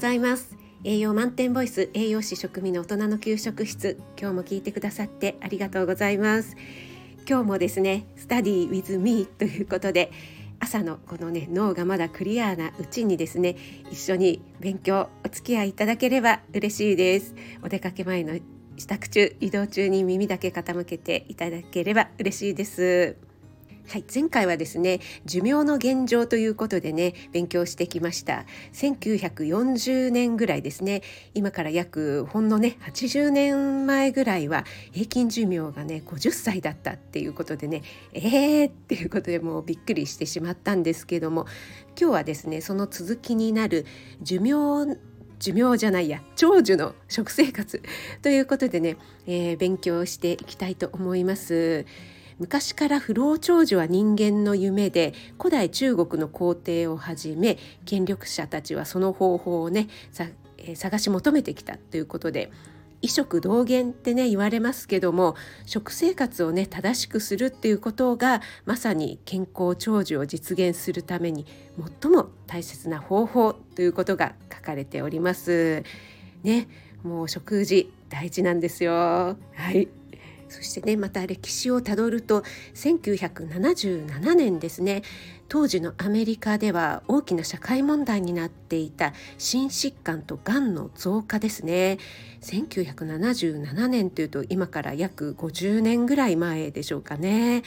ざいます。栄養満点ボイス栄養士食味の大人の給食室。今日も聞いてくださってありがとうございます。今日もですねスタディ with me ということで朝のこのね脳がまだクリアなうちにですね一緒に勉強お付き合いいただければ嬉しいです。お出かけ前の支度中移動中に耳だけ傾けていただければ嬉しいです。はい、前回はですね寿命の現状ということでね勉強してきました1940年ぐらいですね今から約ほんのね80年前ぐらいは平均寿命がね50歳だったっていうことでねえーっていうことでもうびっくりしてしまったんですけども今日はですねその続きになる寿命寿命じゃないや長寿の食生活ということでね、えー、勉強していきたいと思います。昔から不老長寿は人間の夢で古代中国の皇帝をはじめ権力者たちはその方法をね探し求めてきたということで衣食同源ってね言われますけども食生活をね正しくするっていうことがまさに健康長寿を実現するために最も大切な方法ということが書かれております。ね、もう食事大事なんですよ。はい。そしてねまた歴史をたどると1977年ですね。当時のアメリカでは大きな社会問題になっていた心疾患とがんの増加ですね。1977年というと今から約50年ぐらい前でしょうかね。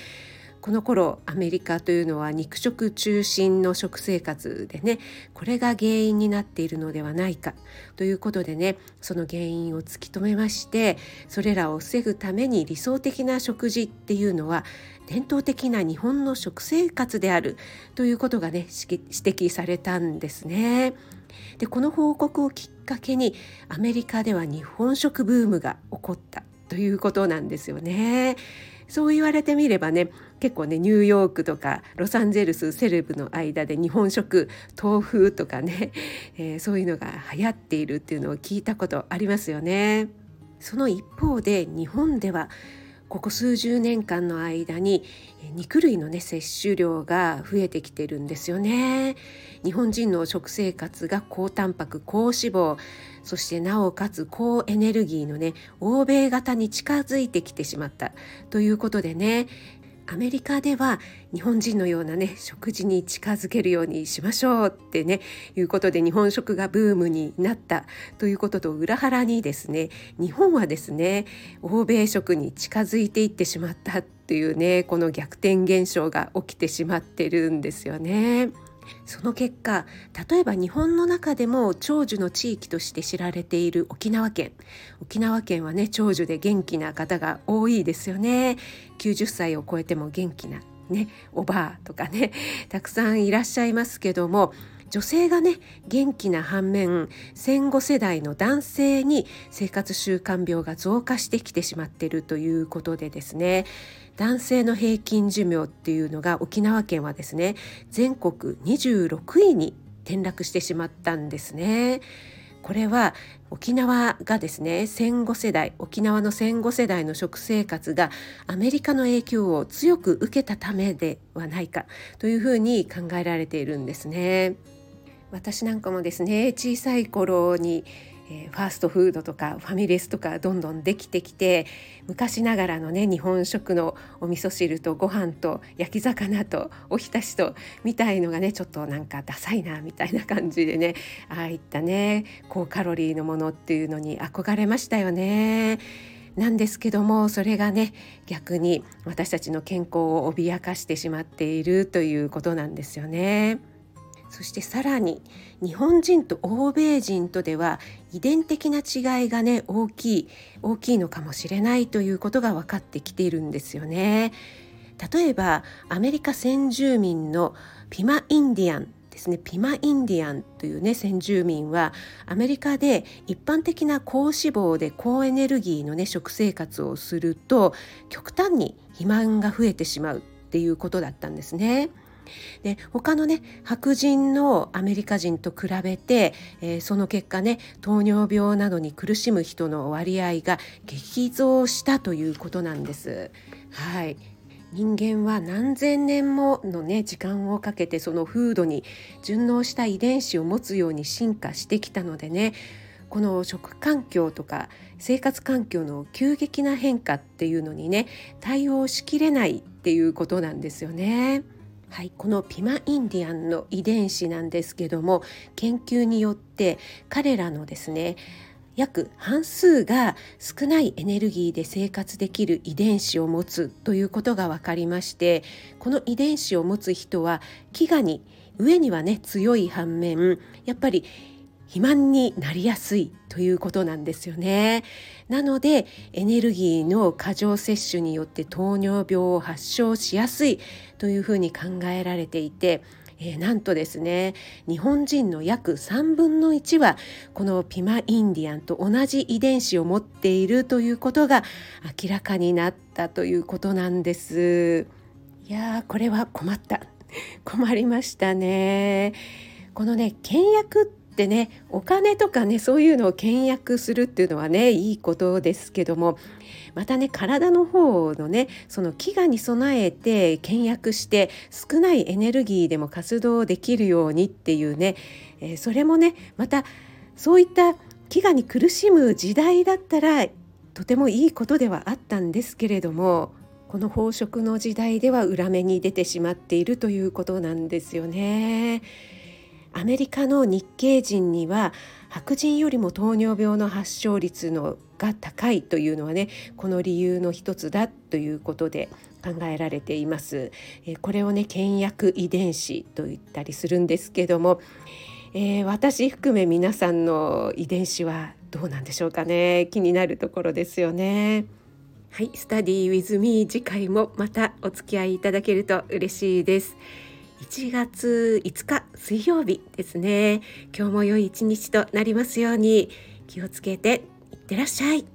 この頃アメリカというのは肉食中心の食生活でねこれが原因になっているのではないかということでねその原因を突き止めましてそれらを防ぐために理想的な食事っていうのは伝統的な日本の食生活であるということがね指摘されたんですね。でこの報告をきっかけにアメリカでは日本食ブームが起こったということなんですよね。そう言われてみればね結構ねニューヨークとかロサンゼルスセレブの間で日本食豆腐とかね、えー、そういうのが流行っているっていうのを聞いたことありますよね。その一方で日本ではここ数十年間の間に肉類のね摂取量が増えてきてるんですよね日本人の食生活が高タンパク高脂肪そしてなおかつ高エネルギーのね欧米型に近づいてきてしまったということでねアメリカでは日本人のようなね食事に近づけるようにしましょうってねいうことで日本食がブームになったということと裏腹にですね日本はですね欧米食に近づいていってしまったっていうねこの逆転現象が起きてしまってるんですよね。その結果例えば日本の中でも長寿の地域として知られている沖縄県。沖縄県はね長寿で元気な方が多いですよね。90歳を超えても元気なねおばあとかねたくさんいらっしゃいますけども女性がね元気な反面戦後世代の男性に生活習慣病が増加してきてしまっているということでですね男性の平均寿命っていうのが沖縄県はですね全国26位に転落してしまったんですね。これは沖縄がですね戦後世代沖縄の戦後世代の食生活がアメリカの影響を強く受けたためではないかというふうに考えられているんですね。私なんかもですね小さい頃にえー、ファーストフードとかファミレスとかどんどんできてきて昔ながらのね日本食のお味噌汁とご飯と焼き魚とおひたしとみたいのがねちょっとなんかダサいなみたいな感じでねああいったね高カロリーのものっていうのに憧れましたよね。なんですけどもそれがね逆に私たちの健康を脅かしてしまっているということなんですよね。そしてさらに日本人と欧米人とでは遺伝的な違いがね大きい大きいのかもしれないということが分かってきているんですよね。例えばアメリカ先住民のピマインディアンですねピマインディアンというね先住民はアメリカで一般的な高脂肪で高エネルギーのね食生活をすると極端に肥満が増えてしまうっていうことだったんですね。で他のね白人のアメリカ人と比べて、えー、その結果ね糖尿病などに苦しむ人の割合が激増したということなんです。はい人間は何千年ものね時間をかけてその風土に順応した遺伝子を持つように進化してきたのでねこの食環境とか生活環境の急激な変化っていうのにね対応しきれないっていうことなんですよね。はい、このピマインディアンの遺伝子なんですけども研究によって彼らのですね約半数が少ないエネルギーで生活できる遺伝子を持つということが分かりましてこの遺伝子を持つ人は飢餓に上にはね強い反面やっぱり肥満になりやすいということなんですよね。なのでエネルギーの過剰摂取によって糖尿病を発症しやすいというふうに考えられていてえー、なんとですね日本人の約3分の1はこのピマインディアンと同じ遺伝子を持っているということが明らかになったということなんです。いやこれは困った困りましたね。このね倹約ってねお金とかねそういうのを倹約するっていうのはねいいことですけどもまたね体の方のねその飢餓に備えて倹約して少ないエネルギーでも活動できるようにっていうね、え、それもねまたそういった飢餓に苦しむ時代だったらとてもいいことではあったんですけれどもこの飽食の時代では裏目に出てしまっているということなんですよね。アメリカの日系人には白人よりも糖尿病の発症率のが高いというのはねこの理由の一つだということで考えられています。これをね倹約遺伝子と言ったりするんですけども、えー、私含め皆さんの遺伝子はどうなんでしょうかね気になるところですよね。はい、スタディ with me 次回もまたお付き合いいただけると嬉しいです。1月5日水曜日ですね。今日も良い一日となりますように気をつけていってらっしゃい。